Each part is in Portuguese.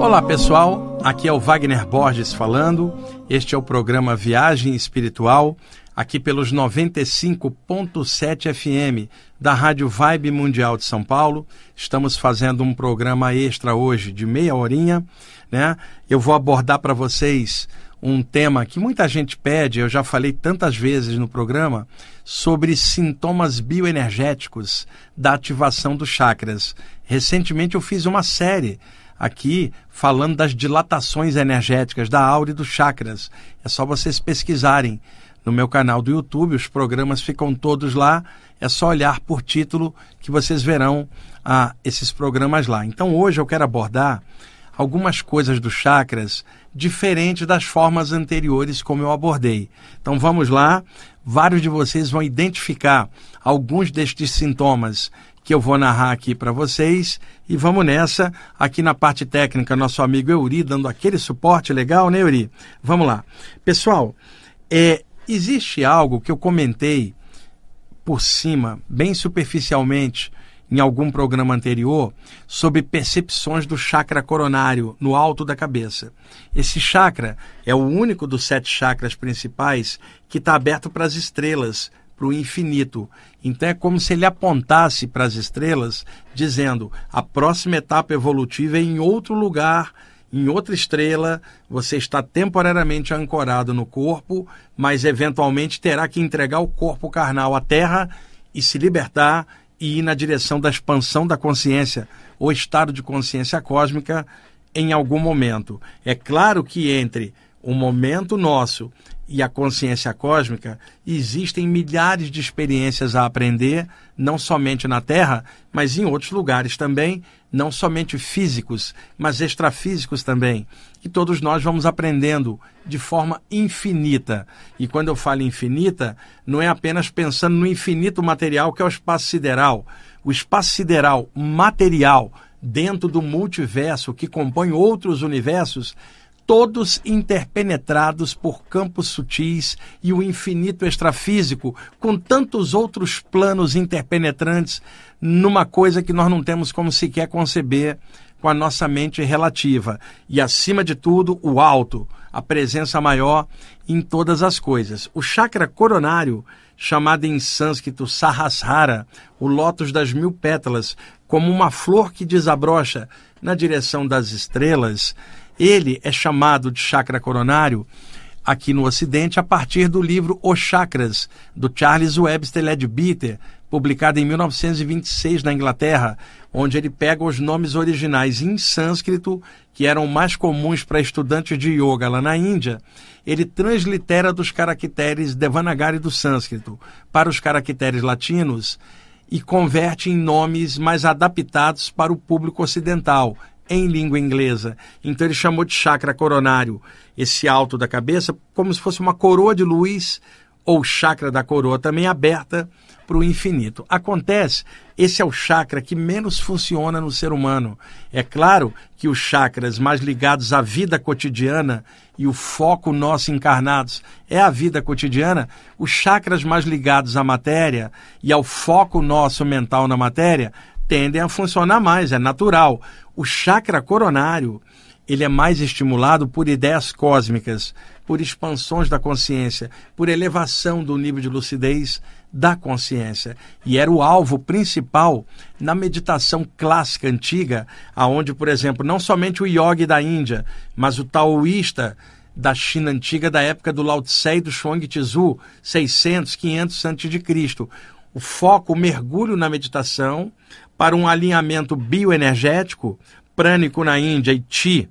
Olá pessoal, aqui é o Wagner Borges falando. Este é o programa Viagem Espiritual, aqui pelos 95.7 FM da Rádio Vibe Mundial de São Paulo. Estamos fazendo um programa extra hoje de meia horinha, né? Eu vou abordar para vocês um tema que muita gente pede, eu já falei tantas vezes no programa, sobre sintomas bioenergéticos da ativação dos chakras. Recentemente eu fiz uma série aqui falando das dilatações energéticas da aura e dos chakras. É só vocês pesquisarem no meu canal do YouTube, os programas ficam todos lá. É só olhar por título que vocês verão ah, esses programas lá. Então hoje eu quero abordar algumas coisas dos chakras diferentes das formas anteriores como eu abordei. Então vamos lá, vários de vocês vão identificar alguns destes sintomas que eu vou narrar aqui para vocês. E vamos nessa, aqui na parte técnica, nosso amigo Euri dando aquele suporte legal, né, Euri? Vamos lá. Pessoal, é, existe algo que eu comentei por cima, bem superficialmente, em algum programa anterior, sobre percepções do chakra coronário no alto da cabeça. Esse chakra é o único dos sete chakras principais que está aberto para as estrelas, para o infinito. Então é como se ele apontasse para as estrelas, dizendo: a próxima etapa evolutiva é em outro lugar, em outra estrela, você está temporariamente ancorado no corpo, mas eventualmente terá que entregar o corpo carnal à Terra e se libertar e ir na direção da expansão da consciência, ou estado de consciência cósmica, em algum momento. É claro que entre o momento nosso e a consciência cósmica, existem milhares de experiências a aprender, não somente na Terra, mas em outros lugares também, não somente físicos, mas extrafísicos também. E todos nós vamos aprendendo de forma infinita. E quando eu falo infinita, não é apenas pensando no infinito material que é o espaço sideral. O espaço sideral material dentro do multiverso que compõe outros universos todos interpenetrados por campos sutis e o infinito extrafísico, com tantos outros planos interpenetrantes, numa coisa que nós não temos como sequer conceber com a nossa mente relativa. E, acima de tudo, o alto, a presença maior em todas as coisas. O chakra coronário, chamado em sânscrito Sahasrara, o lótus das mil pétalas, como uma flor que desabrocha na direção das estrelas, ele é chamado de chakra coronário aqui no Ocidente a partir do livro Os Chakras, do Charles Webster Leadbeater, publicado em 1926 na Inglaterra, onde ele pega os nomes originais em sânscrito, que eram mais comuns para estudantes de yoga lá na Índia, ele translitera dos caracteres Devanagari do sânscrito para os caracteres latinos e converte em nomes mais adaptados para o público ocidental, em língua inglesa. Então ele chamou de chakra coronário esse alto da cabeça como se fosse uma coroa de luz ou chakra da coroa também aberta para o infinito. Acontece, esse é o chakra que menos funciona no ser humano. É claro que os chakras mais ligados à vida cotidiana e o foco nosso encarnados é a vida cotidiana, os chakras mais ligados à matéria e ao foco nosso mental na matéria tendem a funcionar mais, é natural. O chakra coronário, ele é mais estimulado por ideias cósmicas, por expansões da consciência, por elevação do nível de lucidez da consciência. E era o alvo principal na meditação clássica antiga, aonde, por exemplo, não somente o yogi da Índia, mas o taoísta da China antiga da época do Lao Tse e do Chuang Tzu, 600, 500 a.C. O foco, o mergulho na meditação, para um alinhamento bioenergético, prânico na Índia e Ti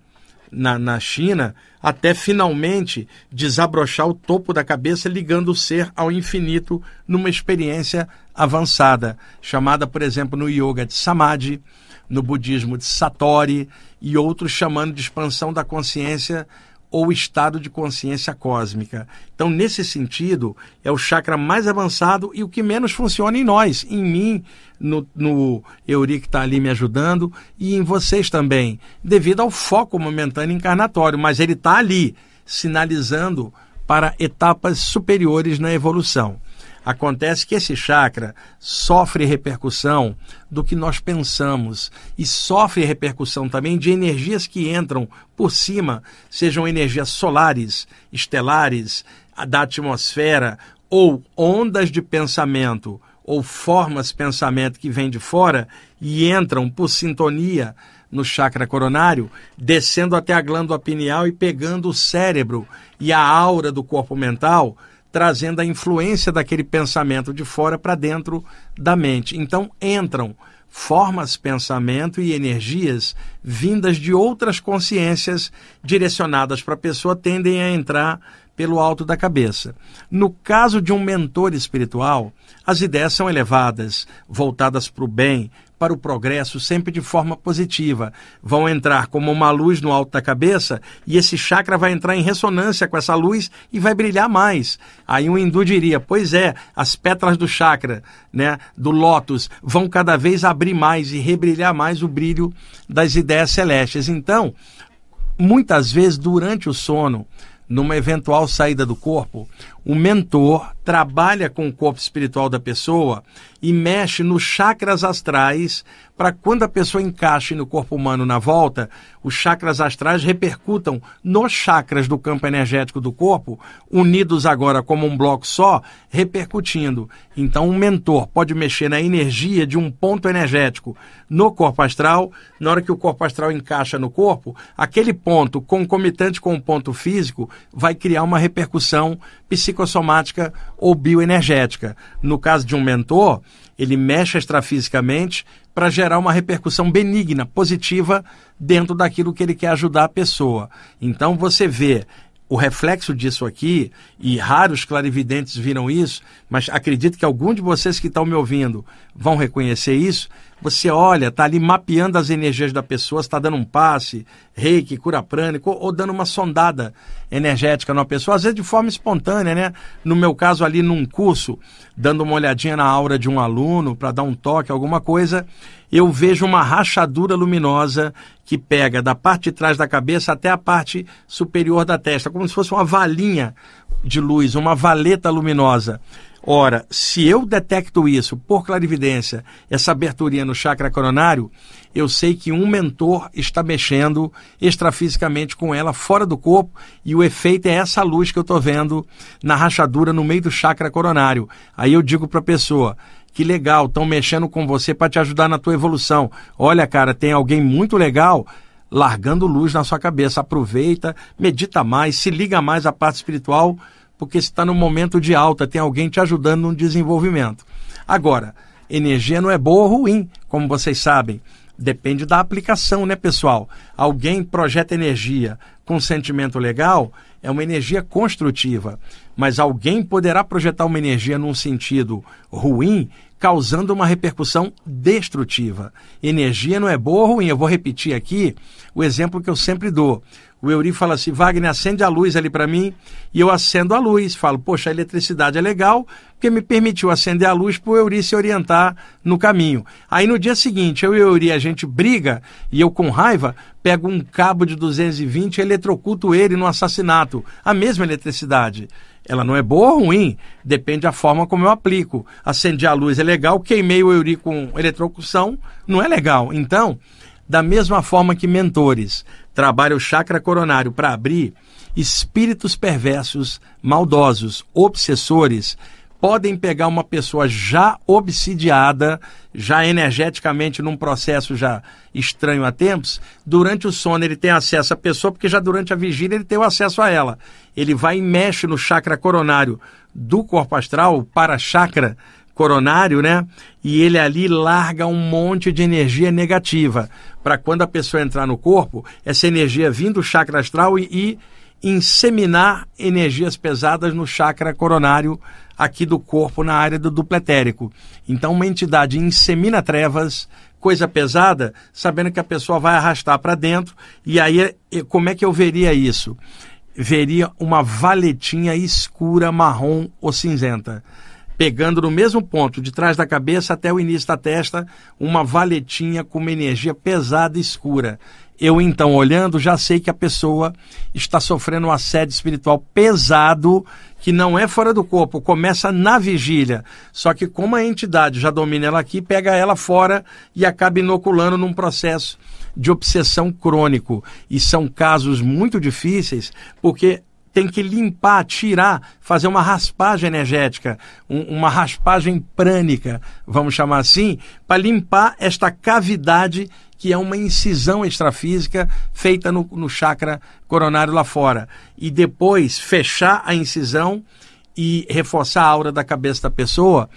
na, na China, até finalmente desabrochar o topo da cabeça, ligando o ser ao infinito numa experiência avançada, chamada, por exemplo, no yoga de Samadhi, no budismo de Satori e outros chamando de expansão da consciência ou estado de consciência cósmica. Então, nesse sentido, é o chakra mais avançado e o que menos funciona em nós, em mim, no, no Euri que está ali me ajudando e em vocês também, devido ao foco momentâneo encarnatório, mas ele está ali, sinalizando para etapas superiores na evolução. Acontece que esse chakra sofre repercussão do que nós pensamos e sofre repercussão também de energias que entram por cima, sejam energias solares, estelares, da atmosfera ou ondas de pensamento ou formas de pensamento que vêm de fora e entram por sintonia no chakra coronário, descendo até a glândula pineal e pegando o cérebro e a aura do corpo mental, trazendo a influência daquele pensamento de fora para dentro da mente. Então entram formas, pensamento e energias vindas de outras consciências direcionadas para a pessoa tendem a entrar pelo alto da cabeça. No caso de um mentor espiritual, as ideias são elevadas, voltadas para o bem, para o progresso, sempre de forma positiva. Vão entrar como uma luz no alto da cabeça e esse chakra vai entrar em ressonância com essa luz e vai brilhar mais. Aí um hindu diria: pois é, as pétalas do chakra, né, do lótus, vão cada vez abrir mais e rebrilhar mais o brilho das ideias celestes. Então, muitas vezes durante o sono, numa eventual saída do corpo, o mentor trabalha com o corpo espiritual da pessoa e mexe nos chakras astrais para quando a pessoa encaixe no corpo humano na volta, os chakras astrais repercutam nos chakras do campo energético do corpo, unidos agora como um bloco só, repercutindo. Então, um mentor pode mexer na energia de um ponto energético no corpo astral, na hora que o corpo astral encaixa no corpo, aquele ponto concomitante com o ponto físico vai criar uma repercussão psicossomática ou bioenergética. No caso de um mentor, ele mexe extrafisicamente para gerar uma repercussão benigna, positiva, dentro daquilo que ele quer ajudar a pessoa. Então você vê o reflexo disso aqui, e raros clarividentes viram isso, mas acredito que algum de vocês que estão me ouvindo vão reconhecer isso. Você olha, está ali mapeando as energias da pessoa, está dando um passe, reiki, cura prânico, ou, dando uma sondada energética numa pessoa, às vezes de forma espontânea, né? No meu caso, ali num curso, dando uma olhadinha na aura de um aluno para dar um toque, alguma coisa, eu vejo uma rachadura luminosa que pega da parte de trás da cabeça até a parte superior da testa, como se fosse uma valinha de luz, uma valeta luminosa. Ora, se eu detecto isso por clarividência, essa aberturinha no chakra coronário, eu sei que um mentor está mexendo extrafisicamente com ela fora do corpo e o efeito é essa luz que eu estou vendo na rachadura no meio do chakra coronário. Aí eu digo para a pessoa, que legal, estão mexendo com você para te ajudar na tua evolução. Olha, cara, tem alguém muito legal largando luz na sua cabeça. Aproveita, medita mais, se liga mais à parte espiritual porque está no momento de alta, tem alguém te ajudando no desenvolvimento. Agora, energia não é boa ou ruim, como vocês sabem. Depende da aplicação, né, pessoal? Alguém projeta energia com sentimento legal, é uma energia construtiva. Mas alguém poderá projetar uma energia num sentido ruim, causando uma repercussão destrutiva. Energia não é boa ou ruim. Eu vou repetir aqui o exemplo que eu sempre dou. O Euri fala assim: Wagner, acende a luz ali para mim, e eu acendo a luz. Falo, poxa, a eletricidade é legal, porque me permitiu acender a luz para o Euri se orientar no caminho. Aí no dia seguinte, eu e o Euri, a gente briga, e eu com raiva, pego um cabo de 220 e eletrocuto ele no assassinato. A mesma eletricidade. Ela não é boa ou ruim, depende da forma como eu aplico. Acendi a luz é legal, queimei o Euri com eletrocução, não é legal. Então, da mesma forma que mentores trabalham o chakra coronário para abrir, espíritos perversos, maldosos, obsessores, podem pegar uma pessoa já obsidiada, já energeticamente num processo já estranho há tempos, durante o sono ele tem acesso à pessoa, porque já durante a vigília ele tem o acesso a ela. Ele vai e mexe no chakra coronário do corpo astral, para chakra coronário, né? E ele ali larga um monte de energia negativa para quando a pessoa entrar no corpo, essa energia vindo do chakra astral e, e inseminar energias pesadas no chakra coronário aqui do corpo na área do duplo etérico. Então uma entidade insemina trevas, coisa pesada, sabendo que a pessoa vai arrastar para dentro. E aí como é que eu veria isso? Veria uma valetinha escura, marrom ou cinzenta pegando no mesmo ponto, de trás da cabeça até o início da testa, uma valetinha com uma energia pesada e escura. Eu então olhando já sei que a pessoa está sofrendo um assédio espiritual pesado que não é fora do corpo, começa na vigília. Só que como a entidade já domina ela aqui, pega ela fora e acaba inoculando num processo de obsessão crônico. E são casos muito difíceis, porque tem que limpar, tirar, fazer uma raspagem energética, um, uma raspagem prânica, vamos chamar assim, para limpar esta cavidade que é uma incisão extrafísica feita no, no chakra coronário lá fora. E depois fechar a incisão e reforçar a aura da cabeça da pessoa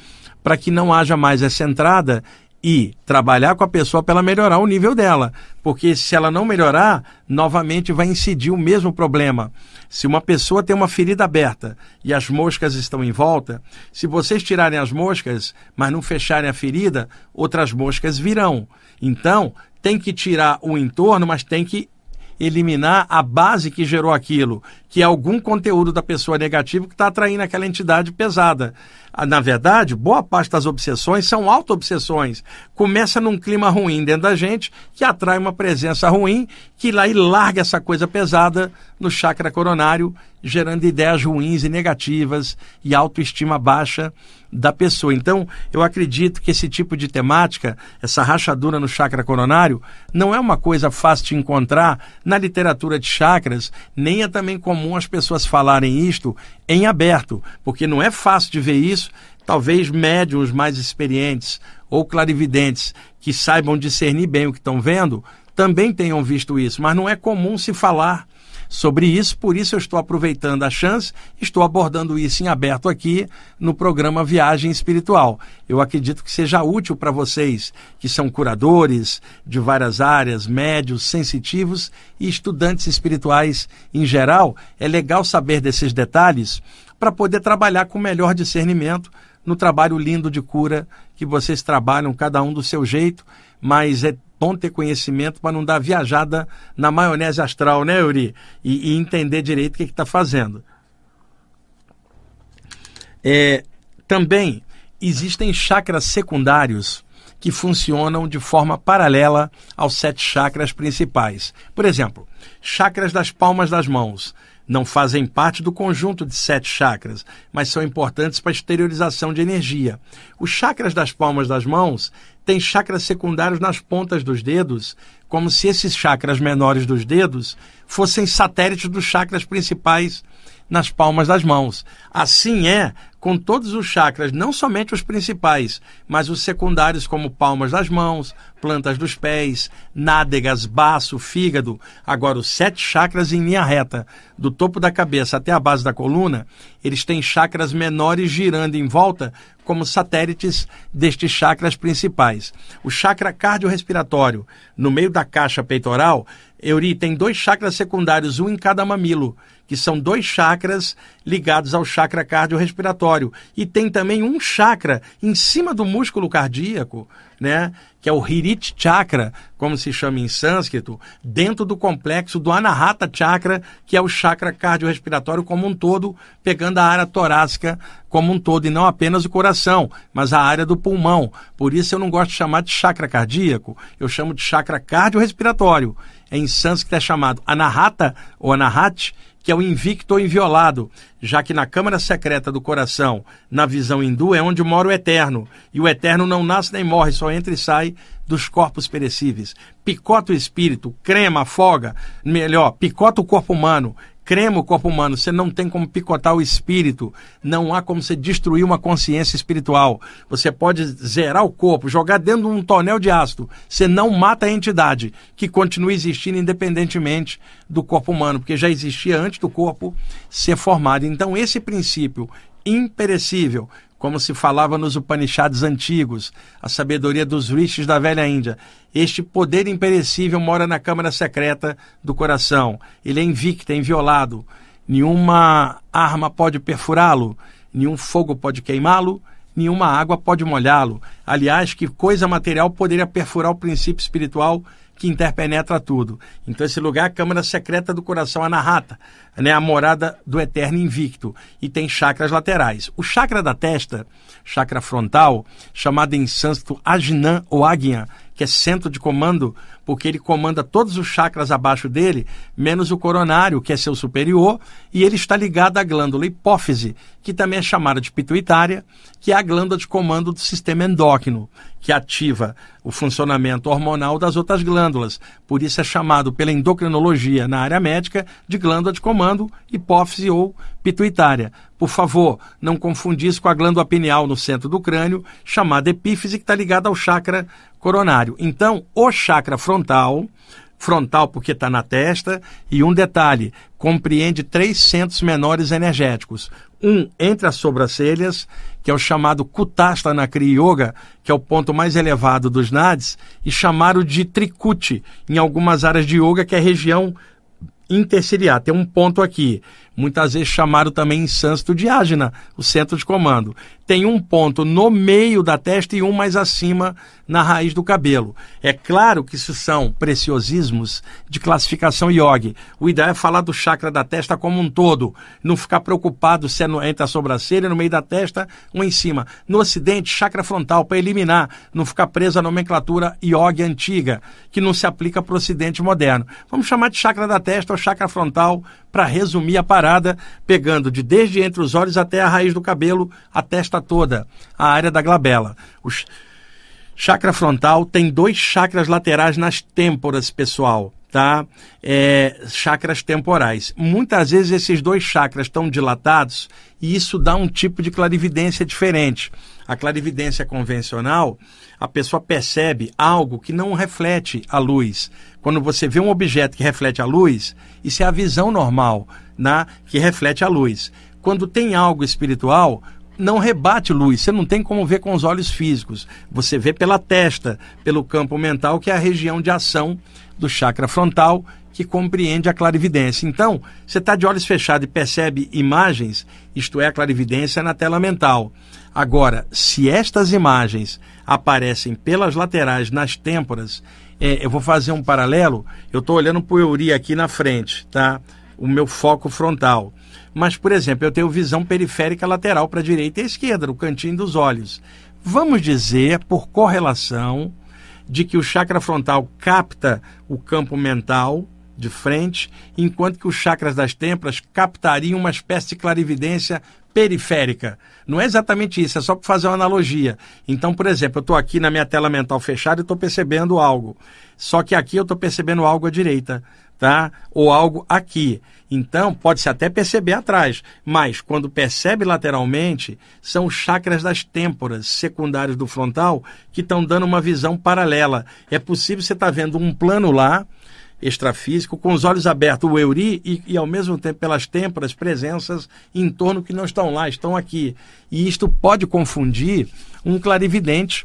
para que não haja mais essa entrada e trabalhar com a pessoa para ela melhorar o nível dela. Porque se ela não melhorar, novamente vai incidir o mesmo problema. Se uma pessoa tem uma ferida aberta e as moscas estão em volta, se vocês tirarem as moscas, mas não fecharem a ferida, outras moscas virão. Então, tem que tirar o entorno, mas tem que eliminar a base que gerou aquilo, que é algum conteúdo da pessoa negativo que está atraindo aquela entidade pesada. Ah, na verdade, boa parte das obsessões são auto-obsessões. Começa num clima ruim dentro da gente, que atrai uma presença ruim, que lá e larga essa coisa pesada no chakra coronário, gerando ideias ruins e negativas e autoestima baixa da pessoa. Então, eu acredito que esse tipo de temática, essa rachadura no chakra coronário, não é uma coisa fácil de encontrar na literatura de chakras, nem é também comum as pessoas falarem isto em aberto, porque não é fácil de ver isso. Talvez médiums mais experientes ou clarividentes que saibam discernir bem o que estão vendo também tenham visto isso, mas não é comum se falar sobre isso, por isso eu estou aproveitando a chance, estou abordando isso em aberto aqui no programa Viagem Espiritual. Eu acredito que seja útil para vocês que são curadores de várias áreas, médios, sensitivos e estudantes espirituais em geral. É legal saber desses detalhes para poder trabalhar com melhor discernimento no trabalho lindo de cura que vocês trabalham, cada um do seu jeito, mas é bom ter conhecimento para não dar viajada na maionese astral, né, Yuri? E, e entender direito o que está fazendo. É, também existem chakras secundários que funcionam de forma paralela aos sete chakras principais. Por exemplo, chakras das palmas das mãos não fazem parte do conjunto de sete chakras, mas são importantes para a exteriorização de energia. Os chakras das palmas das mãos tem chakras secundários nas pontas dos dedos, como se esses chakras menores dos dedos fossem satélites dos chakras principais nas palmas das mãos. Assim é com todos os chakras, não somente os principais, mas os secundários, como palmas das mãos, plantas dos pés, nádegas, baço, fígado. Agora, os sete chakras em linha reta, do topo da cabeça até a base da coluna, eles têm chakras menores girando em volta, como satélites destes chakras principais. O chakra cardiorrespiratório, no meio da caixa peitoral, Euri tem dois chakras secundários, um em cada mamilo, que são dois chakras ligados ao chakra cardiorrespiratório. E tem também um chakra em cima do músculo cardíaco, né? que é o Hirit Chakra, como se chama em sânscrito, dentro do complexo do Anahata Chakra, que é o chakra cardiorrespiratório como um todo, pegando a área torácica como um todo, e não apenas o coração, mas a área do pulmão. Por isso eu não gosto de chamar de chakra cardíaco, eu chamo de chakra cardiorrespiratório. Em sânscrito é chamado Anahata ou Anahat, que é o invicto ou inviolado, já que na câmara secreta do coração, na visão hindu, é onde mora o eterno, e o eterno não nasce nem morre, só entra e sai dos corpos perecíveis. Picota o espírito, crema, afoga, melhor, picota o corpo humano, crema o corpo humano, você não tem como picotar o espírito, não há como você destruir uma consciência espiritual. Você pode zerar o corpo, jogar dentro de um tonel de ácido, você não mata a entidade, que continua existindo independentemente do corpo humano, porque já existia antes do corpo ser formado. Então, esse princípio imperecível como se falava nos Upanishads antigos, a sabedoria dos rishis da velha Índia. Este poder imperecível mora na câmara secreta do coração. Ele é invicto, é inviolado. Nenhuma arma pode perfurá-lo, nenhum fogo pode queimá-lo, nenhuma água pode molhá-lo. Aliás, que coisa material poderia perfurar o princípio espiritual que interpenetra tudo. Então esse lugar é a câmara secreta do coração Anahata, né, a morada do eterno invicto, e tem chakras laterais. O chakra da testa, chakra frontal, chamado em sânscrito Ajnan ou Agnya, que é centro de comando, porque ele comanda todos os chakras abaixo dele, menos o coronário, que é seu superior, e ele está ligado à glândula hipófise, que também é chamada de pituitária, que é a glândula de comando do sistema endócrino, que ativa o funcionamento hormonal das outras glândulas. Por isso é chamado pela endocrinologia na área médica de glândula de comando hipófise ou pituitária. Por favor, não confundir com a glândula pineal no centro do crânio, chamada epífise, que está ligada ao chakra coronário. Então, o chakra frontal, frontal porque está na testa, e um detalhe, compreende três centros menores energéticos. Um entre as sobrancelhas, que é o chamado Kutasta na Kriya Yoga, que é o ponto mais elevado dos nadis, e chamaram de Trikuti em algumas áreas de yoga, que é a região interciliar. Tem um ponto aqui muitas vezes chamaram também em sânscrito de ágina, o centro de comando. Tem um ponto no meio da testa e um mais acima na raiz do cabelo. É claro que isso são preciosismos de classificação yogi. O ideal é falar do chakra da testa como um todo, não ficar preocupado se é entre a sobrancelha, no meio da testa ou em cima. No ocidente, chakra frontal, para eliminar, não ficar preso à nomenclatura yogi antiga, que não se aplica para o ocidente moderno. Vamos chamar de chakra da testa ou chakra frontal para resumir a parada, pegando de desde entre os olhos até a raiz do cabelo, a testa toda, a área da glabela. O chakra frontal tem dois chakras laterais nas têmporas, pessoal, tá? É, chakras temporais. Muitas vezes esses dois chakras estão dilatados e isso dá um tipo de clarividência diferente. A clarividência convencional, a pessoa percebe algo que não reflete a luz. Quando você vê um objeto que reflete a luz, isso é a visão normal, né, que reflete a luz. Quando tem algo espiritual, não rebate luz, você não tem como ver com os olhos físicos. Você vê pela testa, pelo campo mental, que é a região de ação do chakra frontal, que compreende a clarividência. Então, você está de olhos fechados e percebe imagens, isto é, a clarividência na tela mental. Agora, se estas imagens aparecem pelas laterais, nas têmporas, é, eu vou fazer um paralelo. Eu estou olhando para o Euri aqui na frente, tá? O meu foco frontal. Mas, por exemplo, eu tenho visão periférica lateral para a direita e a esquerda, no cantinho dos olhos. Vamos dizer, por correlação, de que o chakra frontal capta o campo mental de frente, enquanto que os chakras das têmporas captariam uma espécie de clarividência periférica. Não é exatamente isso, é só para fazer uma analogia. Então, por exemplo, eu estou aqui na minha tela mental fechada e estou percebendo algo. Só que aqui eu estou percebendo algo à direita, tá? Ou algo aqui. Então, pode-se até perceber atrás, mas quando percebe lateralmente, são os chakras das têmporas secundários do frontal que estão dando uma visão paralela. É possível você estar tá vendo um plano lá, extrafísico, com os olhos abertos, o euri, e, e, ao mesmo tempo pelas têmporas, presenças em torno que não estão lá, estão aqui. E isto pode confundir um clarividente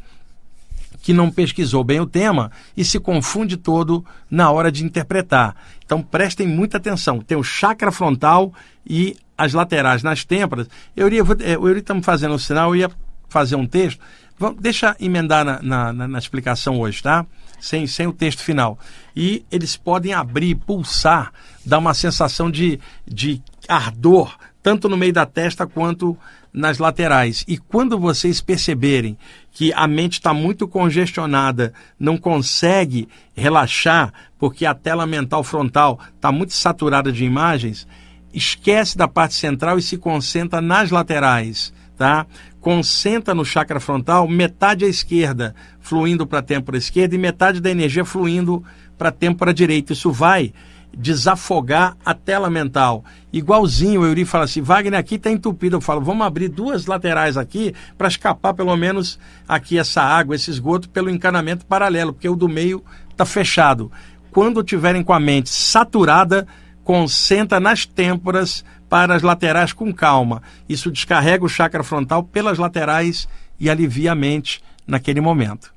que não pesquisou bem o tema e se confunde todo na hora de interpretar. Então prestem muita atenção. Tem o chakra frontal e as laterais nas têmporas. Eu iria, o Euri está me fazendo um sinal, eu ia fazer um texto. Vamos, deixa emendar na, na, na, na explicação hoje, tá? Sem, sem o texto final. E eles podem abrir, pulsar, dar uma sensação de, de ardor, tanto no meio da testa quanto nas laterais. E quando vocês perceberem que a mente está muito congestionada, não consegue relaxar, porque a tela mental frontal está muito saturada de imagens, esquece da parte central e se concentra nas laterais, tá? Concentra no chakra frontal metade à esquerda, fluindo para a têmpora esquerda, e metade da energia fluindo para a têmpora direita. Isso vai desafogar a tela mental. Igualzinho, o Yuri fala assim, Wagner, aqui está entupido. Eu falo, vamos abrir duas laterais aqui para escapar pelo menos aqui essa água, esse esgoto, pelo encanamento paralelo, porque o do meio está fechado. Quando tiverem com a mente saturada, concentra nas têmporas para as laterais com calma. Isso descarrega o chakra frontal pelas laterais e alivia a mente naquele momento.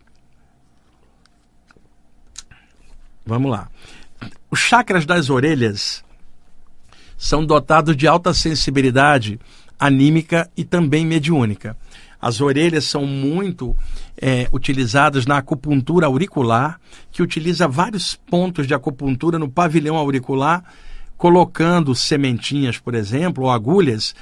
Vamos lá. Os chakras das orelhas são dotados de alta sensibilidade anímica e também mediúnica. As orelhas são muito é, utilizadas na acupuntura auricular, que utiliza vários pontos de acupuntura no pavilhão auricular colocando sementinhas, por exemplo, ou agulhas,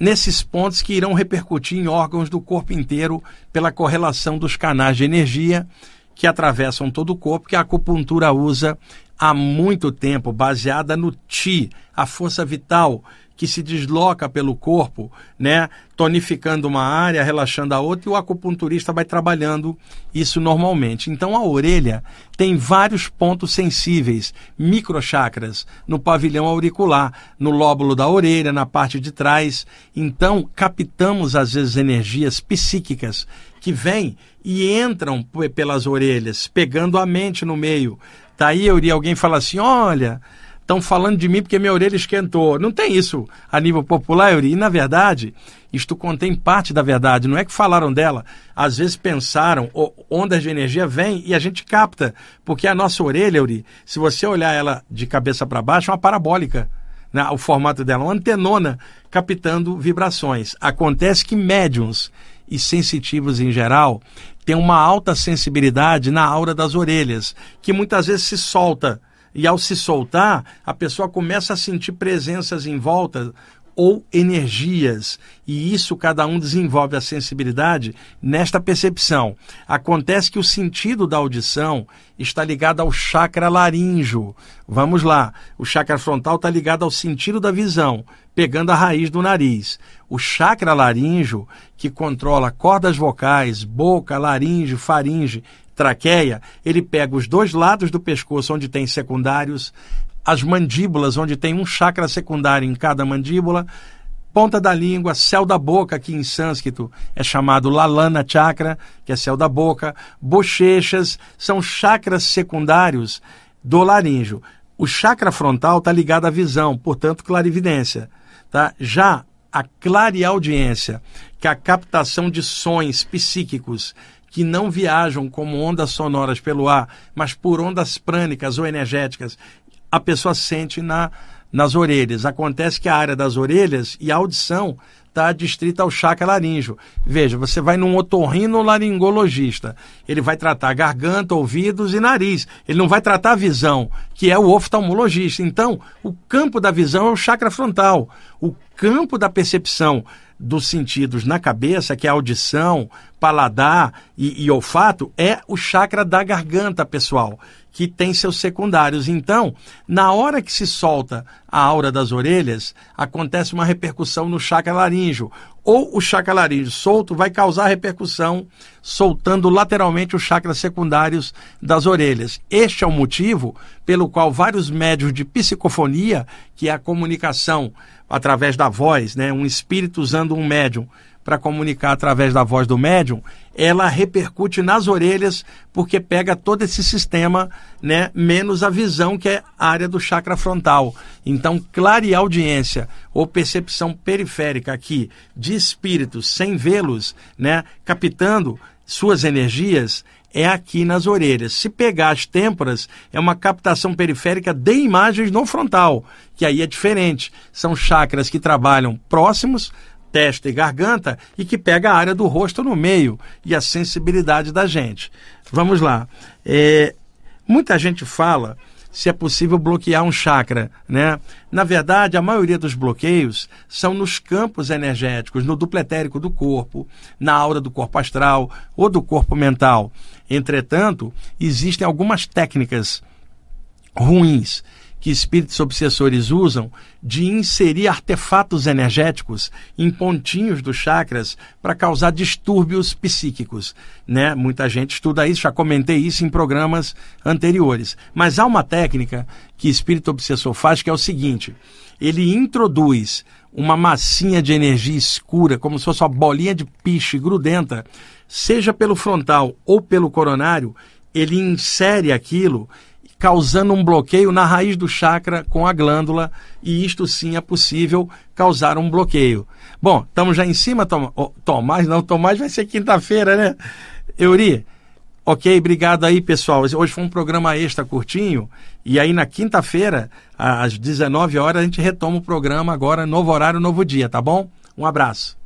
nesses pontos que irão repercutir em órgãos do corpo inteiro pela correlação dos canais de energia que atravessam todo o corpo, que a acupuntura usa há muito tempo, baseada no Ti, a força vital que se desloca pelo corpo, né, tonificando uma área, relaxando a outra, e o acupunturista vai trabalhando isso normalmente. Então a orelha tem vários pontos sensíveis, microchakras, no pavilhão auricular, no lóbulo da orelha, na parte de trás. Então captamos às vezes energias psíquicas que vêm e entram pelas orelhas, pegando a mente no meio. Tá aí, Euri, alguém fala assim: olha, estão falando de mim porque minha orelha esquentou. Não tem isso a nível popular, Yuri. E, na verdade, isto contém parte da verdade. Não é que falaram dela. Às vezes pensaram, ondas de energia vêm e a gente capta. Porque a nossa orelha, Yuri, se você olhar ela de cabeça para baixo, é uma parabólica. Né? O formato dela, uma antenona captando vibrações. Acontece que médiums e sensitivos em geral têm uma alta sensibilidade na aura das orelhas, que muitas vezes se solta e ao se soltar, a pessoa começa a sentir presenças em volta ou energias, e isso cada um desenvolve a sensibilidade nesta percepção. Acontece que o sentido da audição está ligado ao chakra laríngeo. Vamos lá, o chakra frontal está ligado ao sentido da visão, pegando a raiz do nariz. O chakra laríngeo, que controla cordas vocais, boca, laringe, faringe, traqueia, ele pega os dois lados do pescoço onde tem secundários, as mandíbulas onde tem um chakra secundário em cada mandíbula, ponta da língua, céu da boca, que em sânscrito é chamado Lalana Chakra, que é céu da boca, bochechas, são chakras secundários do laríngeo. O chakra frontal está ligado à visão, portanto, clarividência. Tá? Já a clareaudiência, que é a captação de sons psíquicos, que não viajam como ondas sonoras pelo ar, mas por ondas prânicas ou energéticas, a pessoa sente na, nas orelhas. Acontece que a área das orelhas e a audição está distrita ao chakra laríngeo. Veja, você vai num otorrinolaringologista, ele vai tratar garganta, ouvidos e nariz. Ele não vai tratar a visão, que é o oftalmologista. Então, o campo da visão é o chakra frontal. O campo da percepção dos sentidos na cabeça, que é audição, paladar e, e, olfato, é o chakra da garganta, pessoal, que tem seus secundários. Então, na hora que se solta a aura das orelhas, acontece uma repercussão no chakra laríngeo. Ou o chakra laríngeo solto vai causar repercussão, soltando lateralmente os chakras secundários das orelhas. Este é o motivo pelo qual vários médios de psicofonia, que é a comunicação através da voz, né, um espírito usando um médium para comunicar através da voz do médium, ela repercute nas orelhas porque pega todo esse sistema, né, menos a visão que é a área do chakra frontal. Então, clareaudiência ou percepção periférica aqui de espíritos sem vê-los, né, captando suas energias, é aqui nas orelhas. Se pegar as têmporas, é uma captação periférica de imagens no frontal, que aí é diferente. São chakras que trabalham próximos, testa e garganta, e que pega a área do rosto no meio e a sensibilidade da gente. Vamos lá. É, muita gente fala se é possível bloquear um chakra, né? Na verdade, a maioria dos bloqueios são nos campos energéticos, no dupletérico do corpo, na aura do corpo astral ou do corpo mental. Entretanto, existem algumas técnicas ruins que espíritos obsessores usam de inserir artefatos energéticos em pontinhos dos chakras para causar distúrbios psíquicos. Né? Muita gente estuda isso, já comentei isso em programas anteriores. Mas há uma técnica que espírito obsessor faz que é o seguinte: ele introduz uma massinha de energia escura, como se fosse uma bolinha de piche grudenta, seja pelo frontal ou pelo coronário, ele insere aquilo causando um bloqueio na raiz do chakra com a glândula, e isto sim é possível causar um bloqueio. Bom, estamos já em cima, Tom... oh, Tomás, não, Tomás vai ser quinta-feira, né? Euri, ok, obrigado aí, pessoal. Hoje foi um programa extra curtinho, e aí na quinta-feira, às 19 horas, a gente retoma o programa agora, novo horário, novo dia, tá bom? Um abraço.